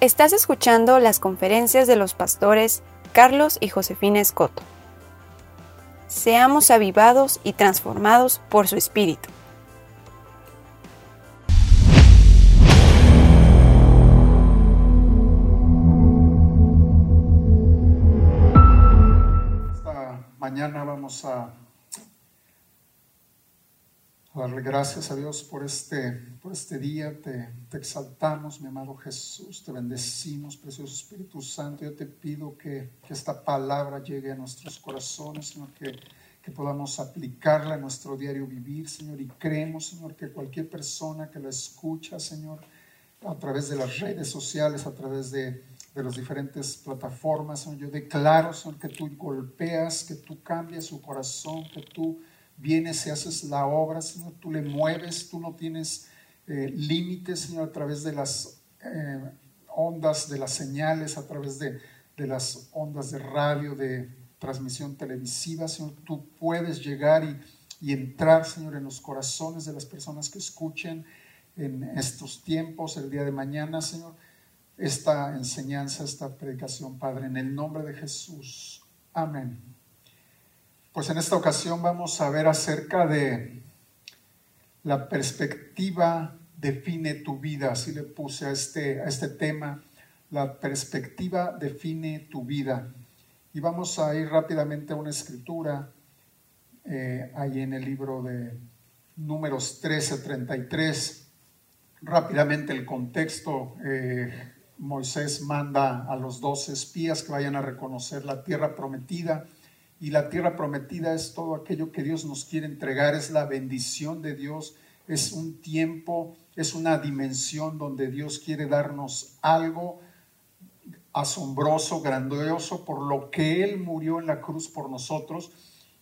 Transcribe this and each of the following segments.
Estás escuchando las conferencias de los pastores Carlos y Josefina Escoto. Seamos avivados y transformados por su espíritu. Esta mañana vamos a darle gracias a Dios por este, por este día. Te, te, exaltamos, mi amado Jesús. Te bendecimos, precioso Espíritu Santo. Yo te pido que, que esta palabra llegue a nuestros corazones, Señor, que, que podamos aplicarla en nuestro diario vivir, Señor. Y creemos, Señor, que cualquier persona que la escucha, Señor, a través de las redes sociales, a través de, de las diferentes plataformas, Señor, yo declaro, Señor, que tú golpeas, que tú cambias su corazón, que tú vienes y haces la obra, Señor, tú le mueves, tú no tienes eh, límites, Señor, a través de las eh, ondas, de las señales, a través de, de, las ondas de radio, de transmisión televisiva, Señor, tú puedes llegar y, y entrar, Señor, en los corazones de las personas que escuchen en estos tiempos, el día de mañana, Señor, esta enseñanza, esta predicación, Padre, en el nombre de Jesús. Amén. Pues en esta ocasión vamos a ver acerca de la perspectiva define tu vida, así le puse a este, a este tema, la perspectiva define tu vida. Y vamos a ir rápidamente a una escritura eh, ahí en el libro de números 13, 33. Rápidamente el contexto, eh, Moisés manda a los dos espías que vayan a reconocer la tierra prometida y la tierra prometida es todo aquello que Dios nos quiere entregar, es la bendición de Dios, es un tiempo, es una dimensión donde Dios quiere darnos algo asombroso, grandioso, por lo que Él murió en la cruz por nosotros.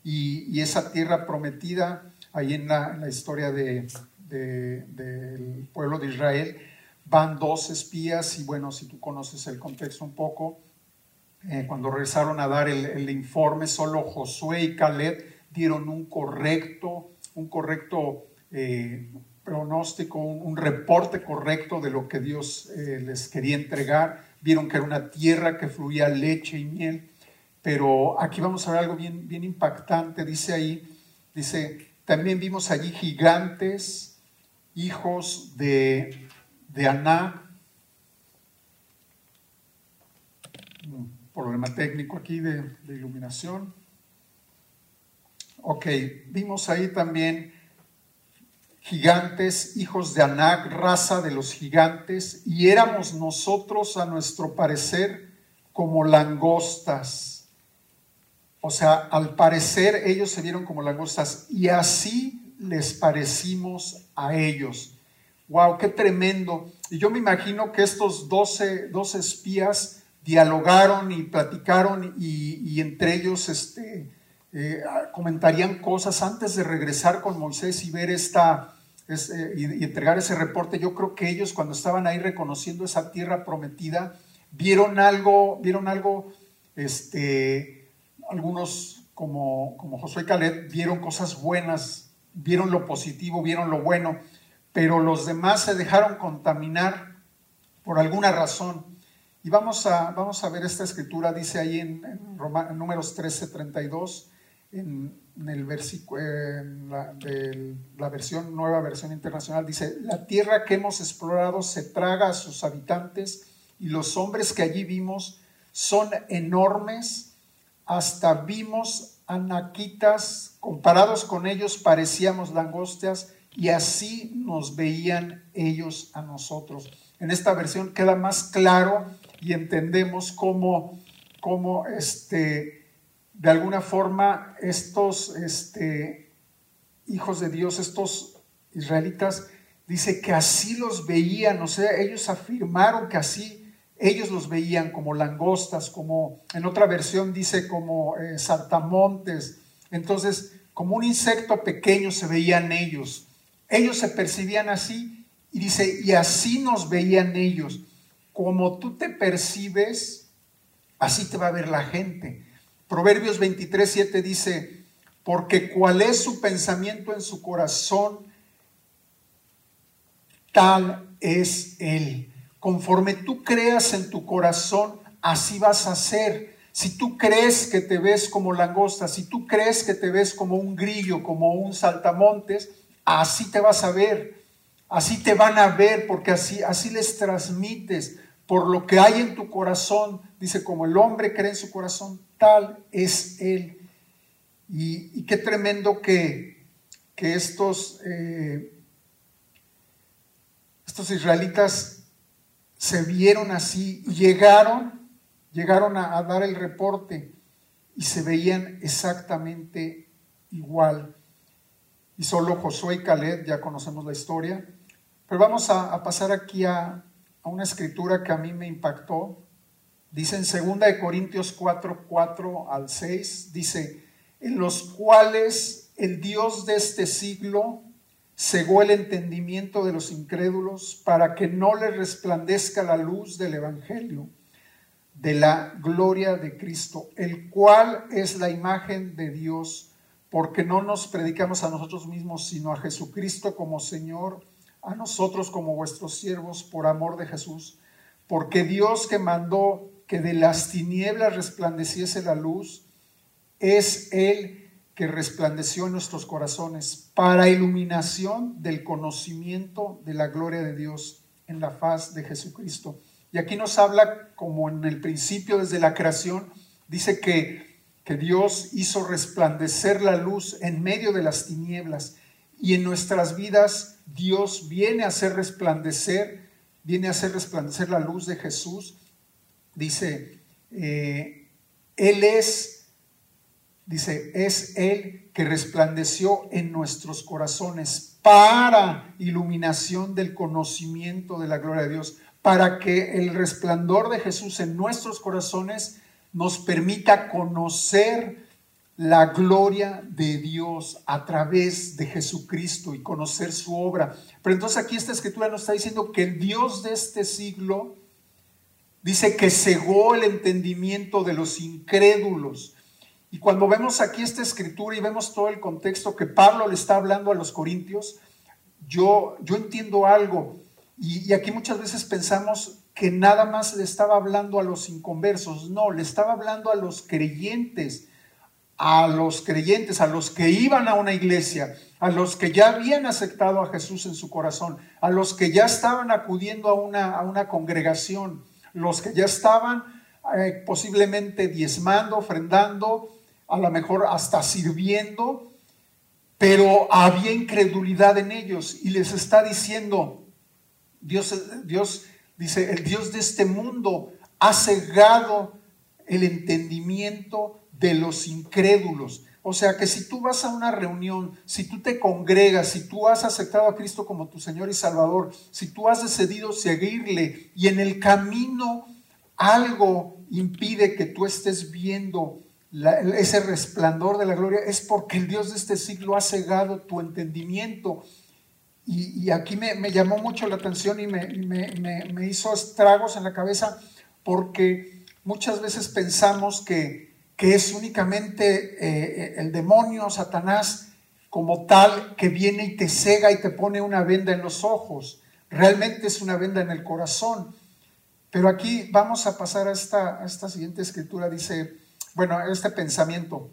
Y, esa tierra prometida, ahí en la, historia de, del pueblo de Israel, van dos espías y bueno, si tú conoces el contexto un poco, eh, cuando regresaron a dar el, informe, solo Josué y Caleb dieron un correcto, un correcto eh, pronóstico, un, reporte correcto de lo que Dios eh, les quería entregar. Vieron que era una tierra que fluía leche y miel. Pero aquí vamos a ver algo bien, bien impactante. Dice ahí, dice, también vimos allí gigantes, hijos de, de Aná, problema técnico aquí de, iluminación. Ok, vimos ahí también gigantes, hijos de Anac, raza de los gigantes, y éramos nosotros, a nuestro parecer, como langostas. O sea, al parecer ellos se vieron como langostas y así les parecimos a ellos. ¡Wow! ¡Qué tremendo! Y yo me imagino que estos 12, 12 espías dialogaron y platicaron y, entre ellos este, eh, comentarían cosas antes de regresar con Moisés y ver esta, y, entregar ese reporte. Yo creo que ellos cuando estaban ahí reconociendo esa tierra prometida, vieron algo, vieron algo, este, algunos como, como Josué Caleb, vieron cosas buenas, vieron lo positivo, vieron lo bueno, pero los demás se dejaron contaminar por alguna razón y vamos a, vamos a ver esta escritura, dice ahí en, en, números 13, 32, en, el versículo, la, la versión, nueva versión internacional, dice, la tierra que hemos explorado se traga a sus habitantes y los hombres que allí vimos son enormes, hasta vimos anaquitas, comparados con ellos parecíamos langostas y así nos veían ellos a nosotros. En esta versión queda más claro y entendemos cómo, cómo este, de alguna forma estos este, hijos de Dios, estos israelitas, dice que así los veían, o sea, ellos afirmaron que así ellos los veían como langostas, como en otra versión dice como eh, saltamontes, entonces como un insecto pequeño se veían ellos, ellos se percibían así y dice, y así nos veían ellos como tú te percibes, así te va a ver la gente. Proverbios 23, 7 dice, porque cuál es su pensamiento en su corazón, tal es él. Conforme tú creas en tu corazón, así vas a ser. Si tú crees que te ves como langosta, si tú crees que te ves como un grillo, como un saltamontes, así te vas a ver. Así te van a ver porque así, así les transmites por lo que hay en tu corazón. Dice, como el hombre cree en su corazón, tal es él. Y, qué tremendo que, que estos, eh, estos israelitas se vieron así llegaron, llegaron a, a dar el reporte y se veían exactamente igual. Y solo Josué y Caleb, ya conocemos la historia, pero vamos a, pasar aquí a, a, una escritura que a mí me impactó. Dice en 2 de Corintios 4, 4 al 6, dice, en los cuales el Dios de este siglo cegó el entendimiento de los incrédulos para que no les resplandezca la luz del Evangelio de la gloria de Cristo, el cual es la imagen de Dios, porque no nos predicamos a nosotros mismos, sino a Jesucristo como Señor a nosotros como vuestros siervos por amor de Jesús, porque Dios que mandó que de las tinieblas resplandeciese la luz, es Él que resplandeció en nuestros corazones para iluminación del conocimiento de la gloria de Dios en la faz de Jesucristo. Y aquí nos habla, como en el principio, desde la creación, dice que, que Dios hizo resplandecer la luz en medio de las tinieblas y en nuestras vidas Dios viene a hacer resplandecer, viene a hacer resplandecer la luz de Jesús. Dice, eh, Él es, dice, es Él que resplandeció en nuestros corazones para iluminación del conocimiento de la gloria de Dios, para que el resplandor de Jesús en nuestros corazones nos permita conocer la gloria de Dios a través de Jesucristo y conocer su obra. Pero entonces aquí esta escritura nos está diciendo que el Dios de este siglo dice que cegó el entendimiento de los incrédulos. Y cuando vemos aquí esta escritura y vemos todo el contexto que Pablo le está hablando a los corintios, yo, yo entiendo algo. Y, y aquí muchas veces pensamos que nada más le estaba hablando a los inconversos. No, le estaba hablando a los creyentes a los creyentes, a los que iban a una iglesia, a los que ya habían aceptado a Jesús en su corazón, a los que ya estaban acudiendo a una, a una congregación, los que ya estaban eh, posiblemente diezmando, ofrendando, a lo mejor hasta sirviendo, pero había incredulidad en ellos y les está diciendo, Dios, Dios dice, el Dios de este mundo ha cegado el entendimiento de los incrédulos. O sea que si tú vas a una reunión, si tú te congregas, si tú has aceptado a Cristo como tu Señor y Salvador, si tú has decidido seguirle y en el camino algo impide que tú estés viendo ese resplandor de la gloria, es porque el Dios de este siglo ha cegado tu entendimiento. Y, aquí me, llamó mucho la atención y me, me hizo estragos en la cabeza porque muchas veces pensamos que que es únicamente eh, el demonio, Satanás, como tal, que viene y te cega y te pone una venda en los ojos. Realmente es una venda en el corazón. Pero aquí vamos a pasar a esta, esta siguiente escritura, dice, bueno, este pensamiento,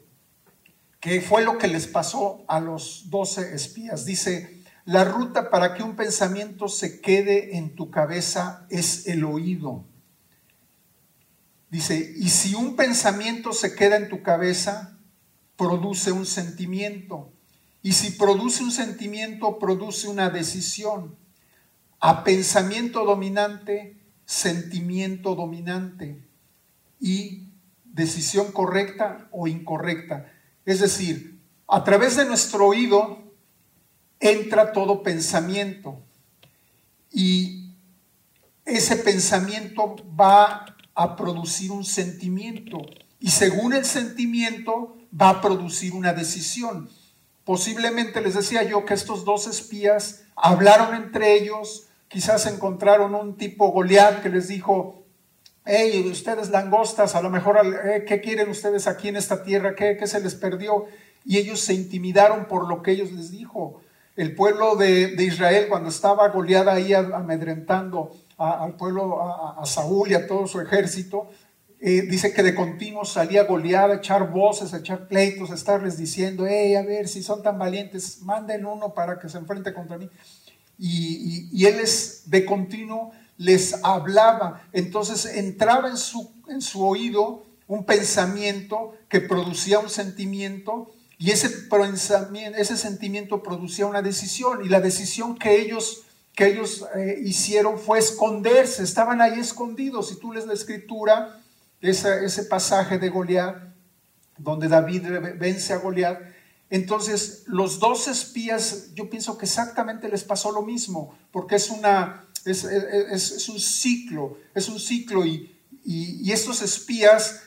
que fue lo que les pasó a los doce espías. Dice, la ruta para que un pensamiento se quede en tu cabeza es el oído. Dice, y si un pensamiento se queda en tu cabeza, produce un sentimiento. Y si produce un sentimiento, produce una decisión. A pensamiento dominante, sentimiento dominante. Y decisión correcta o incorrecta. Es decir, a través de nuestro oído entra todo pensamiento. Y ese pensamiento va a producir un sentimiento y según el sentimiento va a producir una decisión. Posiblemente les decía yo que estos dos espías hablaron entre ellos, quizás encontraron un tipo Goliat que les dijo, hey, ustedes langostas, a lo mejor, eh, ¿qué quieren ustedes aquí en esta tierra? ¿Qué, ¿Qué, se les perdió? Y ellos se intimidaron por lo que ellos les dijo. El pueblo de, Israel, cuando estaba Goliat ahí amedrentando al pueblo, a, Saúl y a todo su ejército, eh, dice que de continuo salía Goliat a echar voces, a echar pleitos, a estarles diciendo, hey, a ver, si son tan valientes, manden uno para que se enfrente contra mí. Y, y, él es de continuo les hablaba. Entonces entraba en su, en su oído un pensamiento que producía un sentimiento y ese, pensamiento, ese sentimiento producía una decisión y la decisión que ellos, que ellos eh, hicieron fue esconderse, estaban ahí escondidos. Si tú lees la escritura, ese, ese pasaje de Goliat, donde David vence a Goliat, entonces los dos espías, yo pienso que exactamente les pasó lo mismo, porque es una, es, es, un ciclo, es un ciclo y, y, estos espías,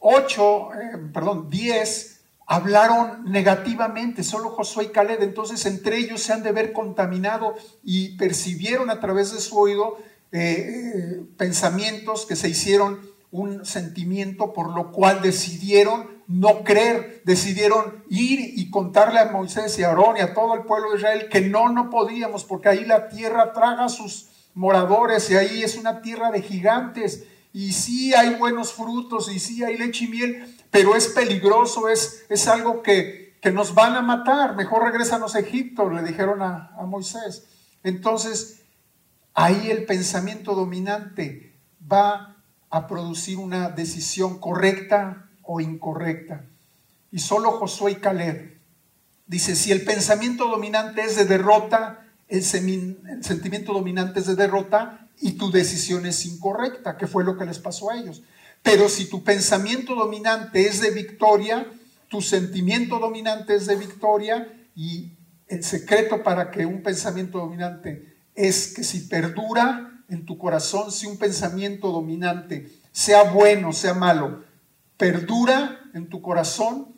ocho, eh, perdón, diez, hablaron negativamente, solo Josué y Caleb, entonces entre ellos se han de ver contaminado y percibieron a través de su oído eh, eh, pensamientos que se hicieron un sentimiento por lo cual decidieron no creer, decidieron ir y contarle a Moisés y a Aarón y a todo el pueblo de Israel que no, no podíamos, porque ahí la tierra traga sus moradores y ahí es una tierra de gigantes y sí hay buenos frutos y sí hay leche y miel, pero es peligroso, es, es algo que, que nos van a matar, mejor regresanos a Egipto, le dijeron a, a Moisés. Entonces, ahí el pensamiento dominante va a producir una decisión correcta o incorrecta. Y solo Josué y Caleb dice, si el pensamiento dominante es de derrota, el, sentimiento dominante es de derrota y tu decisión es incorrecta, que fue lo que les pasó a ellos. Pero si tu pensamiento dominante es de victoria, tu sentimiento dominante es de victoria y el secreto para que un pensamiento dominante es que si perdura en tu corazón, si un pensamiento dominante, sea bueno, sea malo, perdura en tu corazón,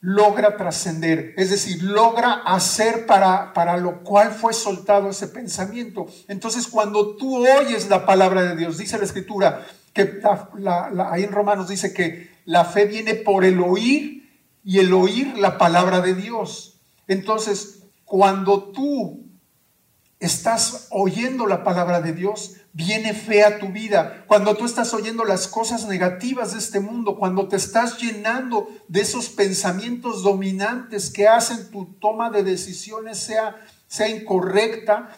logra trascender, es decir, logra hacer para, para lo cual fue soltado ese pensamiento. Entonces, cuando tú oyes la palabra de Dios, dice la escritura, que ahí en Romanos dice que la fe viene por el oír y el oír la palabra de Dios. Entonces, cuando tú estás oyendo la palabra de Dios, viene fe a tu vida. Cuando tú estás oyendo las cosas negativas de este mundo, cuando te estás llenando de esos pensamientos dominantes que hacen tu toma de decisiones sea, sea incorrecta.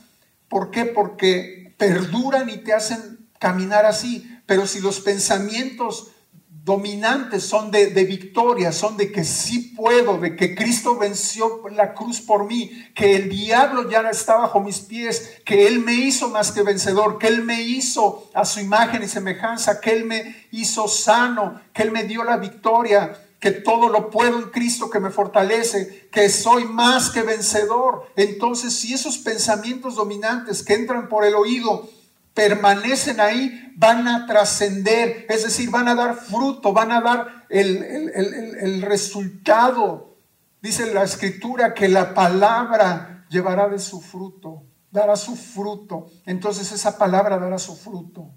¿Por qué? Porque perduran y te hacen caminar así. Pero si los pensamientos dominantes son de, victoria, son de que sí puedo, de que Cristo venció la cruz por mí, que el diablo ya está bajo mis pies, que Él me hizo más que vencedor, que Él me hizo a su imagen y semejanza, que Él me hizo sano, que Él me dio la victoria, que todo lo puedo en Cristo que me fortalece, que soy más que vencedor. Entonces, si esos pensamientos dominantes que entran por el oído, permanecen ahí, van a trascender, es decir, van a dar fruto, van a dar el, resultado. Dice la escritura que la palabra llevará de su fruto, dará su fruto. Entonces esa palabra dará su fruto.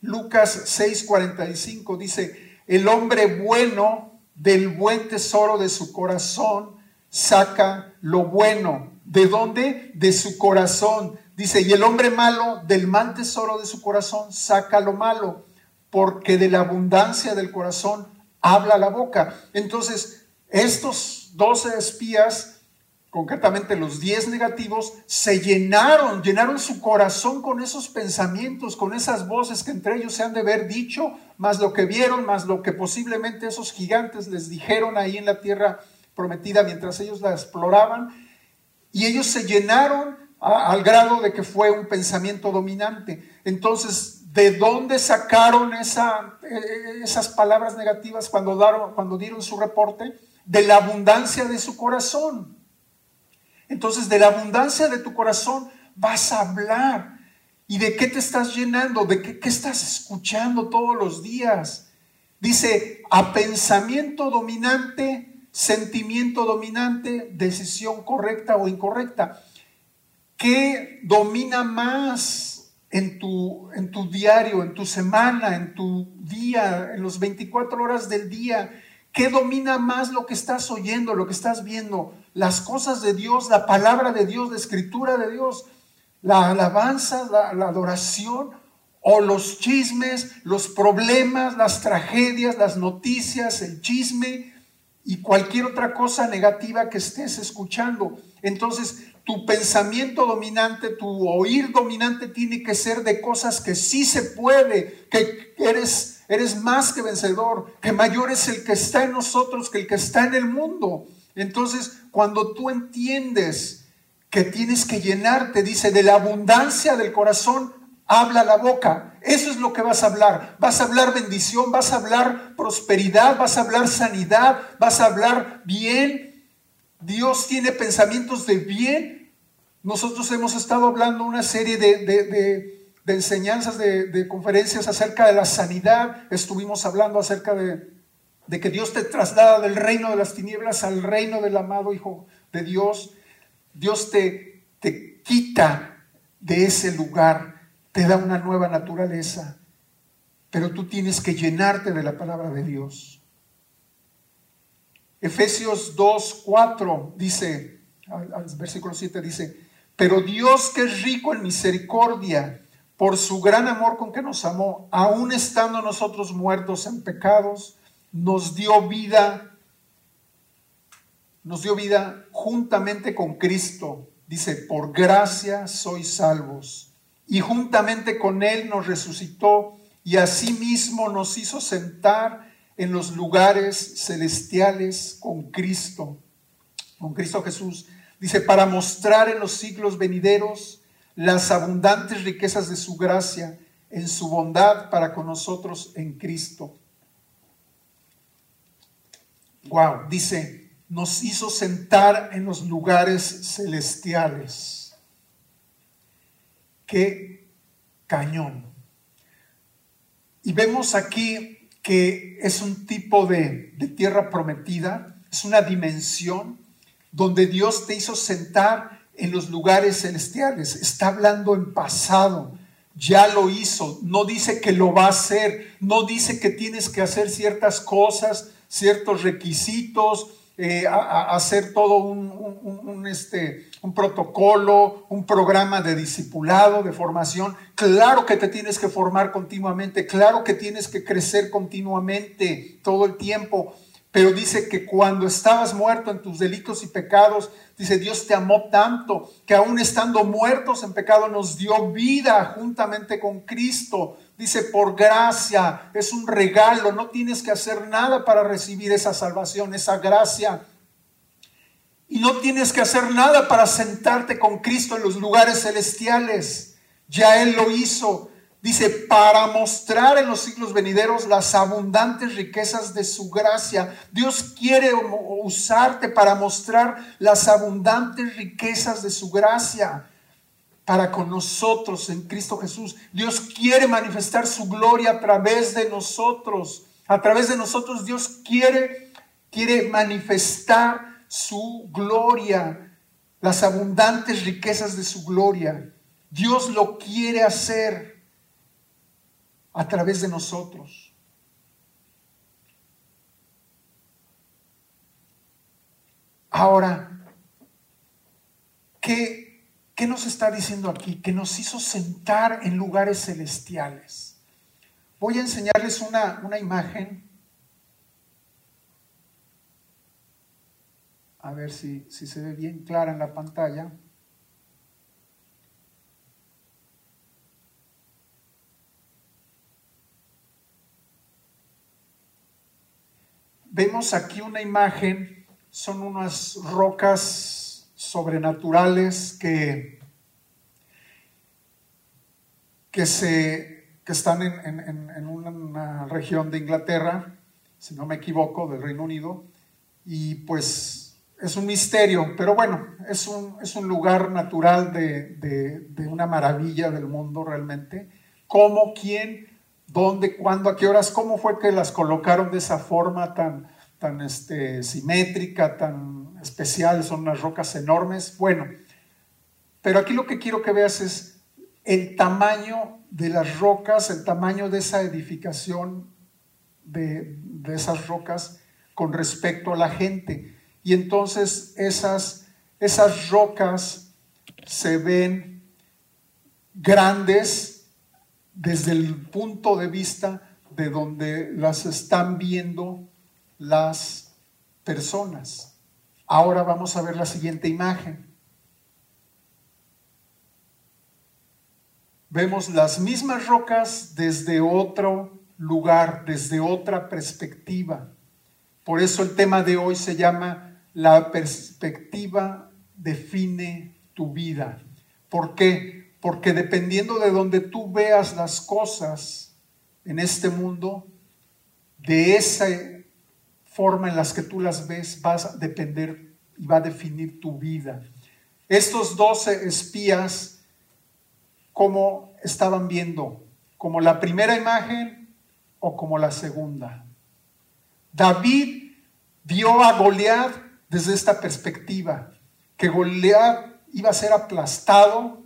Lucas 6:45 dice, el hombre bueno del buen tesoro de su corazón saca lo bueno. ¿De dónde? De su corazón. Dice, y el hombre malo del mal tesoro de su corazón saca lo malo, porque de la abundancia del corazón habla la boca. Entonces, estos doce espías, concretamente los diez negativos, se llenaron, llenaron su corazón con esos pensamientos, con esas voces que entre ellos se han de haber dicho, más lo que vieron, más lo que posiblemente esos gigantes les dijeron ahí en la tierra prometida mientras ellos la exploraban. Y ellos se llenaron al grado de que fue un pensamiento dominante. Entonces, ¿de dónde sacaron eh, esas palabras negativas cuando dieron su reporte? De la abundancia de su corazón. Entonces, de la abundancia de tu corazón vas a hablar. ¿Y de qué te estás llenando? ¿De qué, qué estás escuchando todos los días? Dice, a pensamiento dominante, sentimiento dominante, decisión correcta o incorrecta. ¿Qué domina más en tu, en tu diario, en tu semana, en tu día, en los 24 horas del día? ¿Qué domina más lo que estás oyendo, lo que estás viendo? Las cosas de Dios, la palabra de Dios, la escritura de Dios. la alabanza, la, la adoración o los chismes, los problemas, las tragedias, las noticias, el chisme y cualquier otra cosa negativa que estés escuchando. Entonces, tu pensamiento dominante, tu oír dominante tiene que ser de cosas que sí se puede, que eres, eres más que vencedor, que mayor es el que está en nosotros que el que está en el mundo. Entonces, cuando tú entiendes que tienes que llenarte, dice, de la abundancia del corazón, habla la boca. Eso es lo que vas a hablar. Vas a hablar bendición, vas a hablar prosperidad, vas a hablar sanidad, vas a hablar bien. Dios tiene pensamientos de bien. Nosotros hemos estado hablando una serie de, enseñanzas, de, conferencias acerca de la sanidad. Estuvimos hablando acerca de, de que Dios te traslada del reino de las tinieblas al reino del amado Hijo de Dios. Dios te, te quita de ese lugar te da una nueva naturaleza, pero tú tienes que llenarte de la palabra de Dios. Efesios 2, 4 dice, al, versículo 7 dice, pero Dios que es rico en misericordia, por su gran amor con que nos amó, aun estando nosotros muertos en pecados, nos dio vida, nos dio vida juntamente con Cristo. Dice, por gracia sois salvos y juntamente con Él nos resucitó y asimismo nos hizo sentar en los lugares celestiales con Cristo, con Cristo Jesús. Dice, para mostrar en los siglos venideros las abundantes riquezas de su gracia en su bondad para con nosotros en Cristo. Wow, dice, nos hizo sentar en los lugares celestiales qué cañón. Y vemos aquí que es un tipo de, tierra prometida, es una dimensión donde Dios te hizo sentar en los lugares celestiales. Está hablando en pasado, ya lo hizo, no dice que lo va a hacer, no dice que tienes que hacer ciertas cosas, ciertos requisitos, eh, hacer todo un, este, un protocolo, un programa de discipulado, de formación. Claro que te tienes que formar continuamente, claro que tienes que crecer continuamente todo el tiempo, pero dice que cuando estabas muerto en tus delitos y pecados, dice Dios te amó tanto que aún estando muertos en pecado nos dio vida juntamente con Cristo. Dice, por gracia, es un regalo, no tienes que hacer nada para recibir esa salvación, esa gracia. Y no tienes que hacer nada para sentarte con Cristo en los lugares celestiales. Ya Él lo hizo. Dice, para mostrar en los siglos venideros las abundantes riquezas de su gracia. Dios quiere usarte para mostrar las abundantes riquezas de su gracia para con nosotros en Cristo Jesús. Dios quiere manifestar su gloria a través de nosotros. A través de nosotros Dios quiere, quiere manifestar su gloria, las abundantes riquezas de su gloria. Dios lo quiere hacer a través de nosotros. Ahora, ¿qué ¿Qué nos está diciendo aquí? Que nos hizo sentar en lugares celestiales. Voy a enseñarles una, una imagen. A ver si, si se ve bien clara en la pantalla. Vemos aquí una imagen, son unas rocas sobrenaturales que, que, se, que están en, una región de Inglaterra, si no me equivoco, del Reino Unido, y pues es un misterio, pero bueno, es un, es un lugar natural de, de, una maravilla del mundo realmente. ¿Cómo, quién, dónde, cuándo, a qué horas, cómo fue que las colocaron de esa forma tan, tan este, simétrica, tan especial, son unas rocas enormes. Bueno, pero aquí lo que quiero que veas es el tamaño de las rocas, el tamaño de esa edificación de, de esas rocas con respecto a la gente. Y entonces esas, esas rocas se ven grandes desde el punto de vista de donde las están viendo las personas. Ahora vamos a ver la siguiente imagen. Vemos las mismas rocas desde otro lugar, desde otra perspectiva. Por eso el tema de hoy se llama La perspectiva define tu vida. ¿Por qué? Porque dependiendo de donde tú veas las cosas en este mundo, de esa forma en las que tú las ves vas a depender y va a definir tu vida. Estos doce espías como estaban viendo, como la primera imagen o como la segunda. David vio a Goliat desde esta perspectiva, que Goliat iba a ser aplastado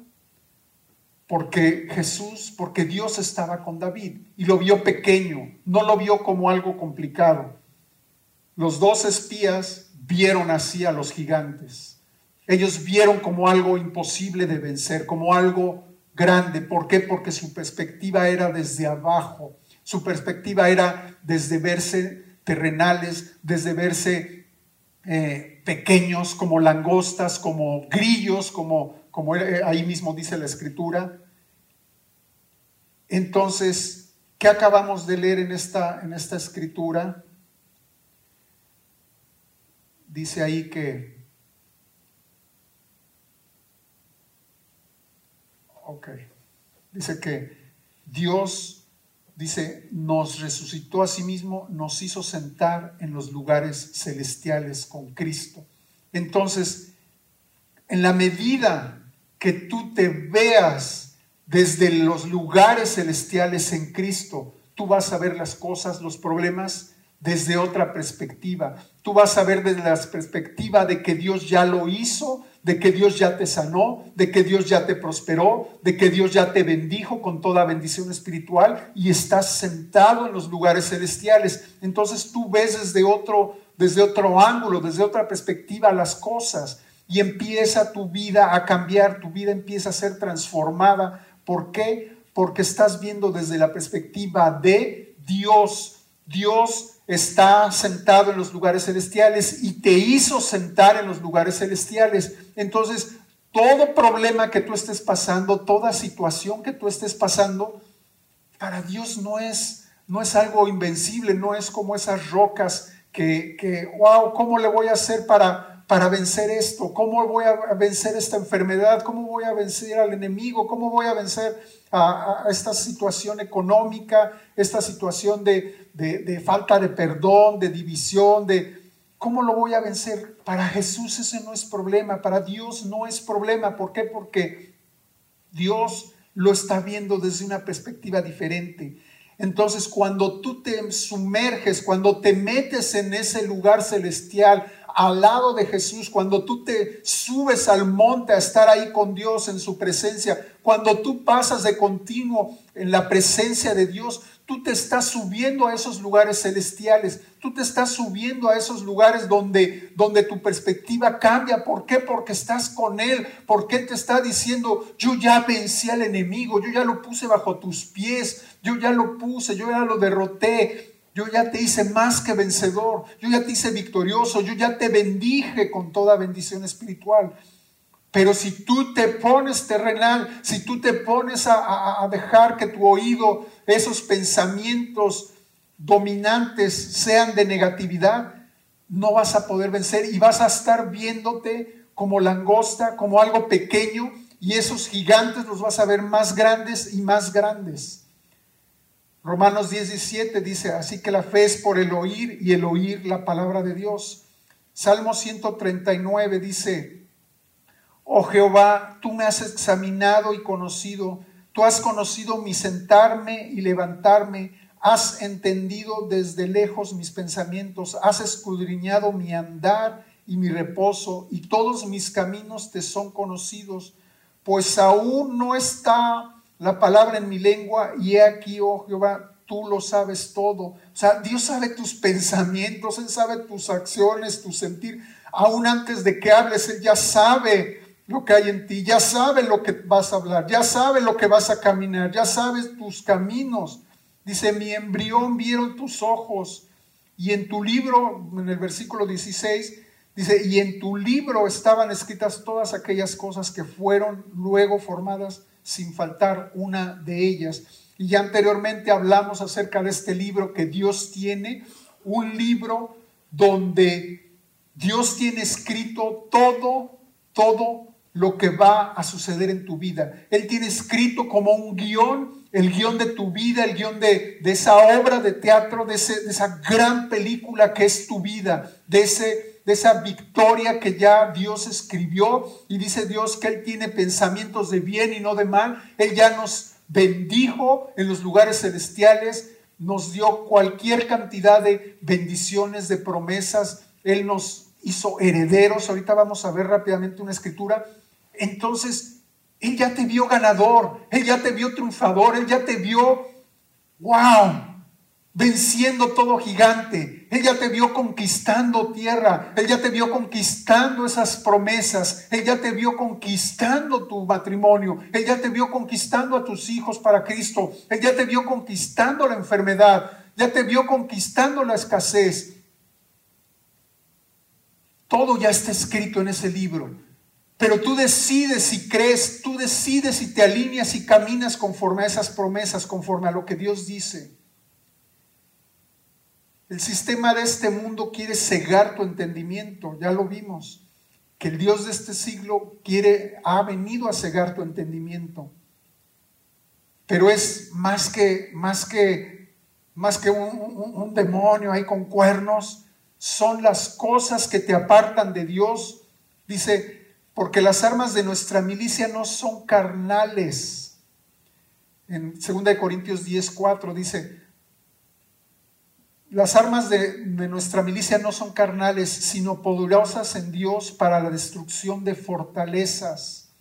porque Jesús, porque Dios estaba con David y lo vio pequeño, no lo vio como algo complicado. Los dos espías vieron así a los gigantes. Ellos vieron como algo imposible de vencer, como algo grande. ¿Por qué? Porque su perspectiva era desde abajo. Su perspectiva era desde verse terrenales, desde verse eh, pequeños como langostas, como grillos, como, como ahí mismo dice la escritura. Entonces, ¿qué acabamos de leer en esta, en esta escritura? Dice ahí que Ok. Dice que Dios, dice, nos resucitó a sí mismo, nos hizo sentar en los lugares celestiales con Cristo. Entonces, en la medida que tú te veas desde los lugares celestiales en Cristo, tú vas a ver las cosas, los problemas desde otra perspectiva. Tú vas a ver desde la perspectiva de que Dios ya lo hizo, de que Dios ya te sanó, de que Dios ya te prosperó, de que Dios ya te bendijo con toda bendición espiritual y estás sentado en los lugares celestiales. Entonces tú ves desde otro, desde otro ángulo, desde otra perspectiva las cosas y empieza tu vida a cambiar, tu vida empieza a ser transformada. ¿Por qué? Porque estás viendo desde la perspectiva de Dios. Dios está sentado en los lugares celestiales y te hizo sentar en los lugares celestiales. Entonces, todo problema que tú estés pasando, toda situación que tú estés pasando, para Dios no es, no es algo invencible, no es como esas rocas que, que, wow, ¿cómo le voy a hacer para, para vencer esto? ¿Cómo voy a vencer esta enfermedad? ¿Cómo voy a vencer al enemigo? ¿Cómo voy a vencer a, esta situación económica, esta situación de, de, falta de perdón, de división, de cómo lo voy a vencer. Para Jesús ese no es problema, para Dios no es problema. ¿Por qué? Porque Dios lo está viendo desde una perspectiva diferente. Entonces, cuando tú te sumerges, cuando te metes en ese lugar celestial, al lado de Jesús, cuando tú te subes al monte a estar ahí con Dios en su presencia, cuando tú pasas de continuo en la presencia de Dios, tú te estás subiendo a esos lugares celestiales, tú te estás subiendo a esos lugares donde, donde tu perspectiva cambia. ¿Por qué? Porque estás con Él. porque te está diciendo, yo ya vencí al enemigo, yo ya lo puse bajo tus pies, yo ya lo puse, yo ya lo derroté? Yo ya te hice más que vencedor, yo ya te hice victorioso, yo ya te bendije con toda bendición espiritual. Pero si tú te pones terrenal, si tú te pones a, dejar que tu oído, esos pensamientos dominantes sean de negatividad, no vas a poder vencer y vas a estar viéndote como langosta, como algo pequeño, y esos gigantes los vas a ver más grandes y más grandes. Romanos 17 dice, así que la fe es por el oír y el oír la palabra de Dios. Salmo 139 dice, oh Jehová, tú me has examinado y conocido, tú has conocido mi sentarme y levantarme, has entendido desde lejos mis pensamientos, has escudriñado mi andar y mi reposo, y todos mis caminos te son conocidos, pues aún no está la palabra en mi lengua y he aquí, oh Jehová, tú lo sabes todo. O sea, Dios sabe tus pensamientos, Él sabe tus acciones, tu sentir. Aún antes de que hables, Él ya sabe lo que hay en ti, ya sabe lo que vas a hablar, ya sabe lo que vas a caminar, ya sabes tus caminos. Dice, mi embrión vieron tus ojos. Y en tu libro, en el versículo 16, dice, y en tu libro estaban escritas todas aquellas cosas que fueron luego formadas sin faltar una de ellas. Y ya anteriormente hablamos acerca de este libro que Dios tiene, un libro donde Dios tiene escrito todo, todo lo que va a suceder en tu vida. Él tiene escrito como un guion, el guion de tu vida, el guion de, de esa obra de teatro, de, de, esa gran película que es tu vida, de, ese, de esa victoria que ya Dios escribió. Y dice Dios que Él tiene pensamientos de bien y no de mal. Él ya nos bendijo en los lugares celestiales, nos dio cualquier cantidad de bendiciones, de promesas. Él nos hizo herederos. Ahorita vamos a ver rápidamente una escritura. Entonces, Él ya te vio ganador, Él ya te vio triunfador, Él ya te vio, wow, venciendo todo gigante. Él ya te vio conquistando tierra, Él ya te vio conquistando esas promesas, Él ya te vio conquistando tu matrimonio, Él ya te vio conquistando a tus hijos para Cristo, Él ya te vio conquistando la enfermedad, ya te vio conquistando la escasez. Todo ya está escrito en ese libro. Pero tú decides si crees, tú decides si te alineas y caminas conforme a esas promesas, conforme a lo que Dios dice. El sistema de este mundo quiere cegar tu entendimiento, ya lo vimos, que el Dios de este siglo quiere, ha venido a cegar tu entendimiento. Pero es más que, más que, más que un, un demonio ahí con cuernos, son las cosas que te apartan de Dios. Dice, porque las armas de nuestra milicia no son carnales. En 2 Corintios 10, 4 dice, las armas de, nuestra milicia no son carnales, sino poderosas en Dios para la destrucción de fortalezas.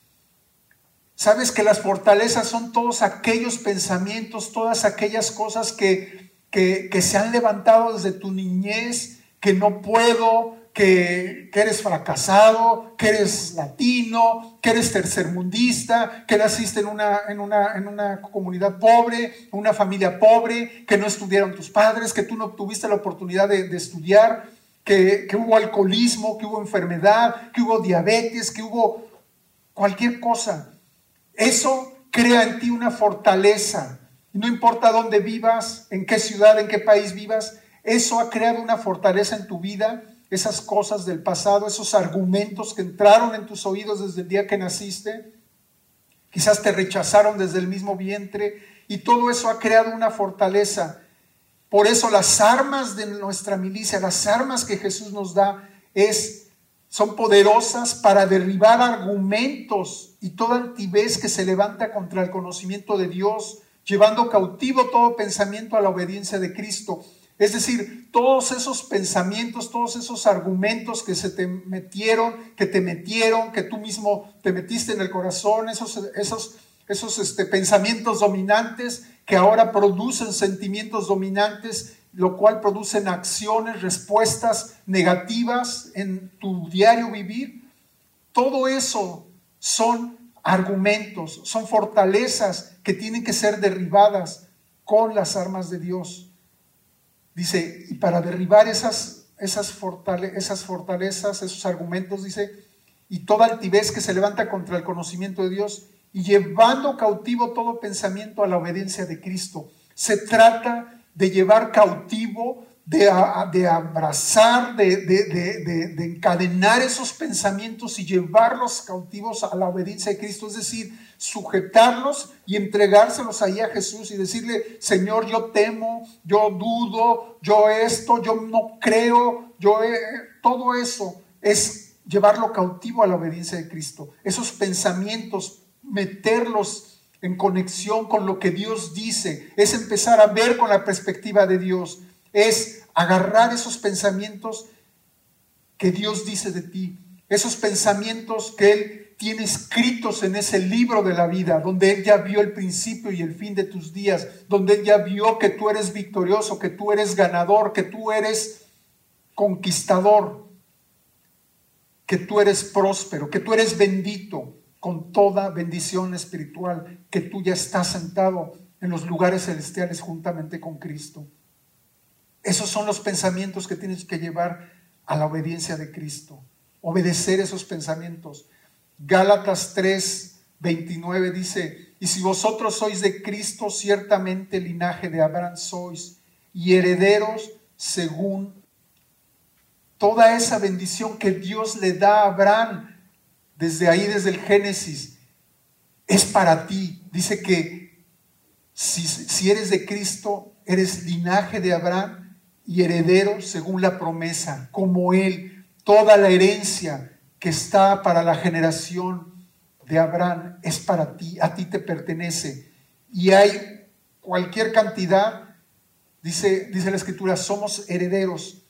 Sabes que las fortalezas son todos aquellos pensamientos, todas aquellas cosas que, que se han levantado desde tu niñez, que no puedo, que, eres fracasado, que eres latino, que eres tercermundista, que naciste en una, en una, en una comunidad pobre, una familia pobre, que no estudiaron tus padres, que tú no tuviste la oportunidad de, de estudiar, que, que hubo alcoholismo, que hubo enfermedad, que hubo diabetes, que hubo cualquier cosa. Eso crea en ti una fortaleza. No importa dónde vivas, en qué ciudad, en qué país vivas, eso ha creado una fortaleza en tu vida esas cosas del pasado, esos argumentos que entraron en tus oídos desde el día que naciste, quizás te rechazaron desde el mismo vientre y todo eso ha creado una fortaleza. Por eso las armas de nuestra milicia, las armas que Jesús nos da es son poderosas para derribar argumentos y toda altivez que se levanta contra el conocimiento de Dios, llevando cautivo todo pensamiento a la obediencia de Cristo. Es decir, todos esos pensamientos, todos esos argumentos que se te metieron, que te metieron, que tú mismo te metiste en el corazón, esos, esos, esos este, pensamientos dominantes que ahora producen sentimientos dominantes, lo cual producen acciones, respuestas negativas en tu diario vivir. Todo eso son argumentos, son fortalezas que tienen que ser derribadas con las armas de Dios. Dice, y para derribar esas, esas, esas fortalezas, esos argumentos, dice, y toda altivez que se levanta contra el conocimiento de Dios, y llevando cautivo todo pensamiento a la obediencia de Cristo. Se trata de llevar cautivo de, de abrazar, de, de, de, encadenar esos pensamientos y llevarlos cautivos a la obediencia de Cristo, es decir, sujetarlos y entregárselos ahí a Jesús y decirle, Señor, yo temo, yo dudo, yo esto, yo no creo, yo todo eso es llevarlo cautivo a la obediencia de Cristo. Esos pensamientos, meterlos en conexión con lo que Dios dice, es empezar a ver con la perspectiva de Dios es agarrar esos pensamientos que Dios dice de ti, esos pensamientos que Él tiene escritos en ese libro de la vida, donde Él ya vio el principio y el fin de tus días, donde Él ya vio que tú eres victorioso, que tú eres ganador, que tú eres conquistador. que tú eres próspero, que tú eres bendito con toda bendición espiritual, que tú ya estás sentado en los lugares celestiales juntamente con Cristo. Esos son los pensamientos que tienes que llevar a la obediencia de Cristo, obedecer esos pensamientos. Gálatas 3, 29 dice, y si vosotros sois de Cristo, ciertamente linaje de Abraham sois y herederos según toda esa bendición que Dios le da a Abraham desde ahí, desde el Génesis, es para ti. Dice que si, si eres de Cristo, eres linaje de Abraham y heredero según la promesa, como Él, toda la herencia que está para la generación de Abraham es para ti, a ti te pertenece. Y hay cualquier cantidad, dice, dice la escritura, somos herederos.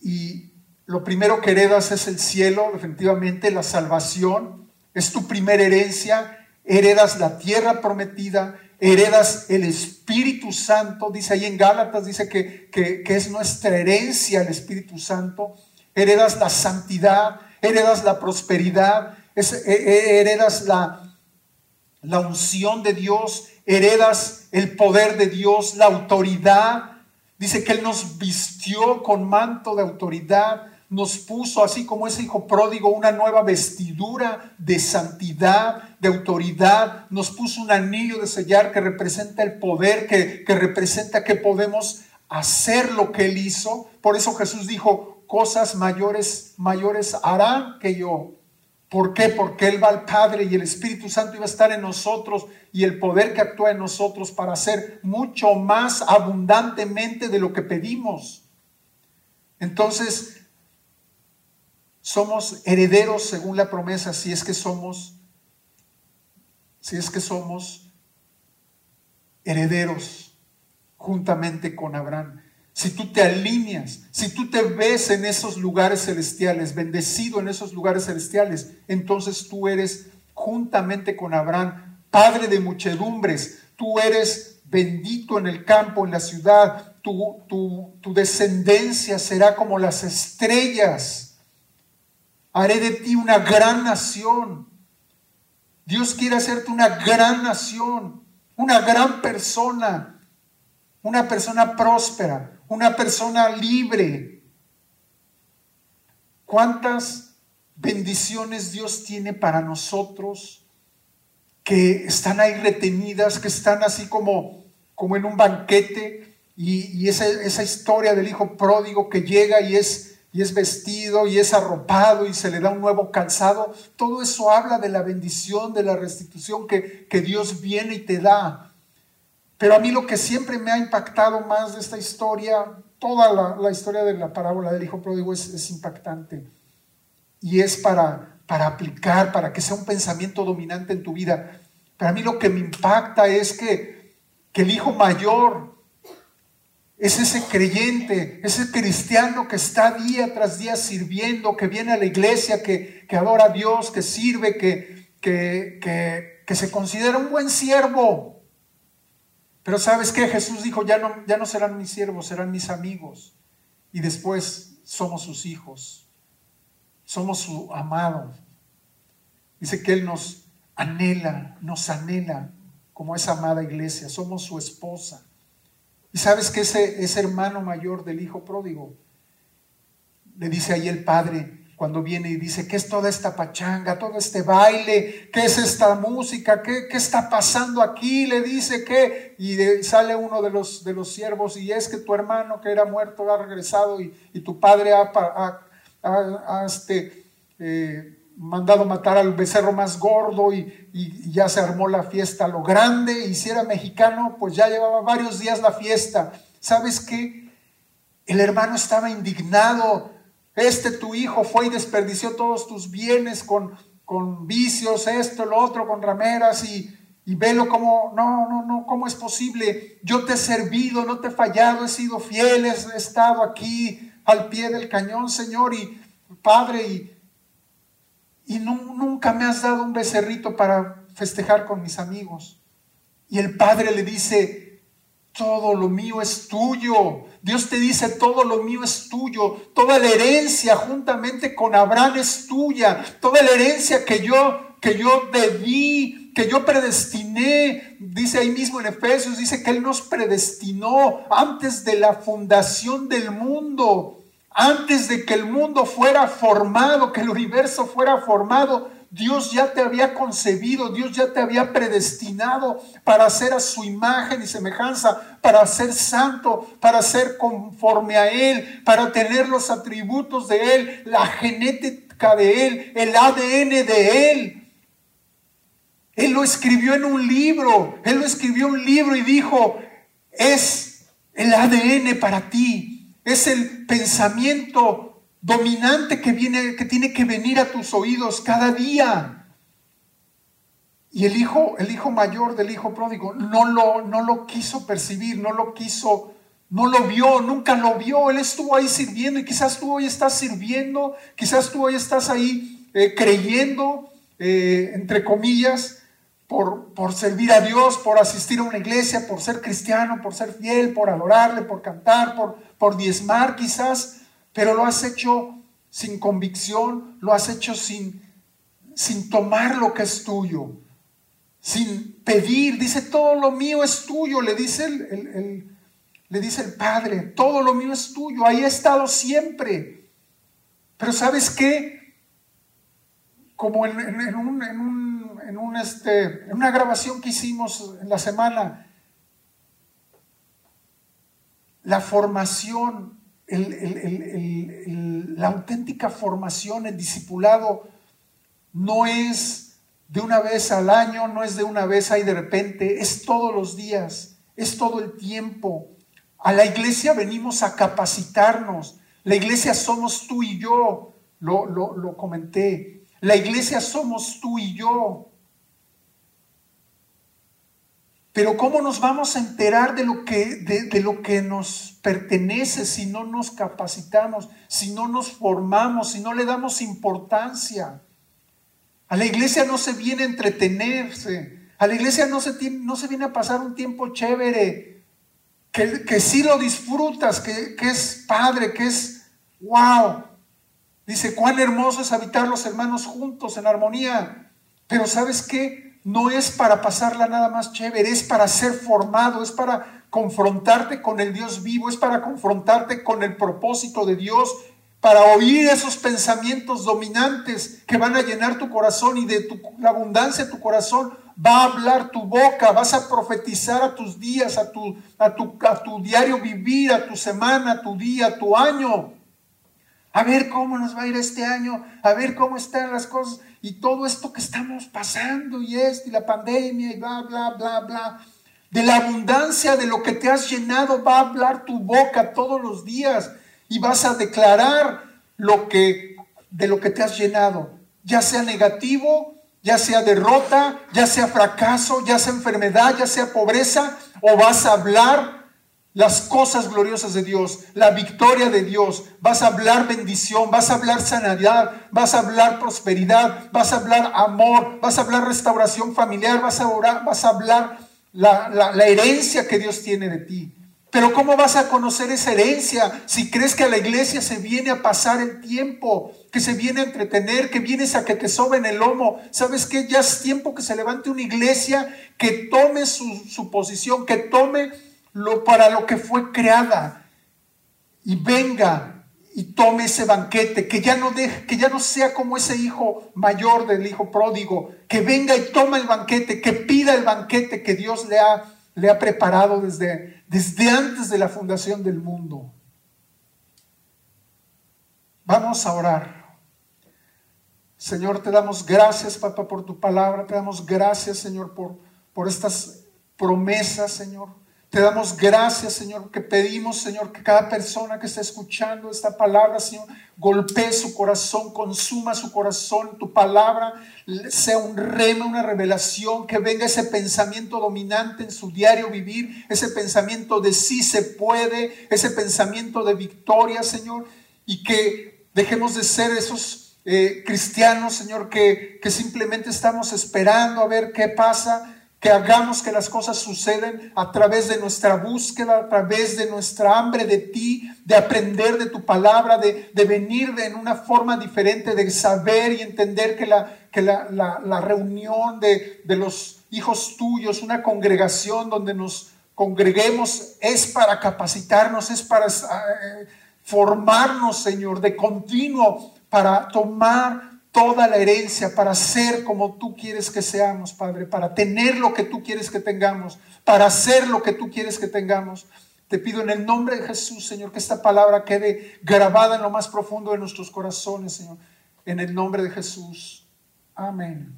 Y lo primero que heredas es el cielo, definitivamente, la salvación. Es tu primera herencia. Heredas la tierra prometida, heredas el Espíritu Santo. Dice ahí en Gálatas, dice que, que, es nuestra herencia el Espíritu Santo. Heredas la santidad, heredas la prosperidad, e, e, heredas la, la unción de Dios, heredas el poder de Dios, la autoridad. Dice que Él nos vistió con manto de autoridad nos puso, así como ese hijo pródigo, una nueva vestidura de santidad, de autoridad, nos puso un anillo de sellar que representa el poder, que, que representa que podemos hacer lo que Él hizo. Por eso Jesús dijo, cosas mayores, mayores harán que yo. ¿Por qué? Porque Él va al Padre y el Espíritu Santo iba a estar en nosotros y el poder que actúa en nosotros para hacer mucho más abundantemente de lo que pedimos. Entonces, somos herederos según la promesa, si es que somos, si es que somos herederos juntamente con Abraham. Si tú te alineas, si tú te ves en esos lugares celestiales, bendecido en esos lugares celestiales, entonces tú eres juntamente con Abraham, padre de muchedumbres, tú eres bendito en el campo, en la ciudad, tu, tu, tu descendencia será como las estrellas haré de ti una gran nación. Dios quiere hacerte una gran nación, una gran persona, una persona próspera, una persona libre. ¿Cuántas bendiciones Dios tiene para nosotros que están ahí retenidas, que están así como, como en un banquete? Y, esa, esa historia del hijo pródigo que llega y es y es vestido y es arropado y se le da un nuevo calzado. Todo eso habla de la bendición, de la restitución que, Dios viene y te da. Pero a mí lo que siempre me ha impactado más de esta historia, toda la, historia de la parábola del Hijo Pródigo es, impactante. Y es para, para aplicar, para que sea un pensamiento dominante en tu vida. Pero a mí lo que me impacta es que, que el hijo mayor es ese creyente, ese cristiano que está día tras día sirviendo, que viene a la iglesia, que, adora a Dios, que sirve, que, que, que, se considera un buen siervo. Pero sabes qué? Jesús dijo, ya no, ya no serán mis siervos, serán mis amigos. Y después somos sus hijos, somos su amado. Dice que Él nos anhela, nos anhela como esa amada iglesia, somos su esposa. Y sabes que ese, ese hermano mayor del hijo pródigo le dice ahí el padre cuando viene y dice, ¿qué es toda esta pachanga, todo este baile? ¿Qué es esta música? ¿Qué, qué está pasando aquí? Le dice que, y sale uno de los, de los siervos y es que tu hermano que era muerto ha regresado y, tu padre ha, ha, este, eh, mandado matar al becerro más gordo y, ya se armó la fiesta lo grande. Y si era mexicano, pues ya llevaba varios días la fiesta. ¿Sabes qué? El hermano estaba indignado. Este tu hijo fue y desperdició todos tus bienes con, con vicios, esto, lo otro, con rameras y, y velo como, no, no, no, ¿cómo es posible? Yo te he servido, no te he fallado, he sido fiel, he estado aquí al pie del cañón, Señor, y Padre, y, y nunca me has dado un becerrito para festejar con mis amigos. Y el padre le dice, todo lo mío es tuyo. Dios te dice, todo lo mío es tuyo. Toda la herencia juntamente con Abraham es tuya. Toda la herencia que yo, que yo debí, que yo predestiné, dice ahí mismo en Efesios, dice que Él nos predestinó antes de la fundación del mundo. Antes de que el mundo fuera formado, que el universo fuera formado, Dios ya te había concebido, Dios ya te había predestinado para ser a su imagen y semejanza, para ser santo, para ser conforme a Él, para tener los atributos de Él, la genética de Él, el ADN de Él. Él lo escribió en un libro, Él lo escribió en un libro y dijo, es el ADN para ti, es el pensamiento dominante que, viene, que tiene que venir a tus oídos cada día. Y el hijo, el hijo mayor del hijo pródigo no lo, no lo quiso percibir, no lo quiso, no lo vio, nunca lo vio. Él estuvo ahí sirviendo y quizás tú hoy estás sirviendo, quizás tú hoy estás ahí eh, creyendo, eh, entre comillas, por, por, servir a Dios, por asistir a una iglesia, por ser cristiano, por ser fiel, por adorarle, por cantar, por, por diezmar quizás pero lo has hecho sin convicción, lo has hecho sin, sin tomar lo que es tuyo, sin pedir. Dice, todo lo mío es tuyo, le dice el, le dice el Padre, todo lo mío es tuyo, ahí he estado siempre. Pero ¿sabes qué? Como en, un, este, en una grabación que hicimos en la semana, la formación la auténtica formación, el discipulado, no es de una vez al año, no es de una vez ahí de repente, es todos los días, es todo el tiempo. A la iglesia venimos a capacitarnos. La iglesia somos tú y yo, lo, lo comenté. La iglesia somos tú y yo. Pero ¿cómo nos vamos a enterar de lo que, de, lo que nos pertenece si no nos capacitamos, si no nos formamos, si no le damos importancia? A la iglesia no se viene a entretenerse, a la iglesia no se, no se viene a pasar un tiempo chévere, que, que sí lo disfrutas, que, que es padre, que es wow. Dice, cuán hermoso es habitar los hermanos juntos en armonía. Pero ¿sabes qué? No es para pasarla nada más chévere, es para ser formado, es para confrontarte con el Dios vivo, es para confrontarte con el propósito de Dios, para oír esos pensamientos dominantes que van a llenar tu corazón y de tu, la abundancia de tu corazón va a hablar tu boca, vas a profetizar a tus días, a tu, a tu, a tu diario vivir, a tu semana, a tu día, a tu año. A ver cómo nos va a ir este año, a ver cómo están las cosas y todo esto que estamos pasando y esto y la pandemia y bla, bla, bla, bla. De la abundancia de lo que te has llenado va a hablar tu boca todos los días y vas a declarar lo que de lo que te has llenado, ya sea negativo, ya sea derrota, ya sea fracaso, ya sea enfermedad, ya sea pobreza, o vas a hablar las cosas gloriosas de Dios, la victoria de Dios. Vas a hablar bendición, vas a hablar sanidad, vas a hablar prosperidad, vas a hablar amor, vas a hablar restauración familiar, vas a, orar, vas a hablar la, la herencia que Dios tiene de ti. Pero ¿cómo vas a conocer esa herencia si crees que a la iglesia se viene a pasar el tiempo, que se viene a entretener, que vienes a que te soben el lomo? ¿Sabes qué? Ya es tiempo que se levante una iglesia que tome su, su posición, que tome lo, para lo que fue creada y venga y tome ese banquete, que ya no deje, que ya no sea como ese hijo mayor del hijo pródigo, que venga y tome el banquete, que pida el banquete que Dios le ha, le ha preparado desde, desde antes de la fundación del mundo. Vamos a orar. Señor, te damos gracias, papá, por tu palabra. Te damos gracias, Señor, por, por estas promesas, Señor. Te damos gracias, Señor, que pedimos, Señor, que cada persona que está escuchando esta palabra, Señor, golpee su corazón, consuma su corazón, tu palabra sea un rema, una revelación, que venga ese pensamiento dominante en su diario vivir, ese pensamiento de sí se puede, ese pensamiento de victoria, Señor, y que dejemos de ser esos eh, cristianos, Señor, que, que simplemente estamos esperando a ver qué pasa que hagamos que las cosas suceden a través de nuestra búsqueda, a través de nuestra hambre de ti, de aprender de tu palabra, de, venir de, en una forma diferente, de saber y entender que la, que la, la, reunión de, de los hijos tuyos, una congregación donde nos congreguemos es para capacitarnos, es para eh, formarnos, Señor, de continuo, para tomar toda la herencia para ser como tú quieres que seamos, Padre, para tener lo que tú quieres que tengamos, para hacer lo que tú quieres que tengamos. Te pido en el nombre de Jesús, Señor, que esta palabra quede grabada en lo más profundo de nuestros corazones, Señor. En el nombre de Jesús. Amén.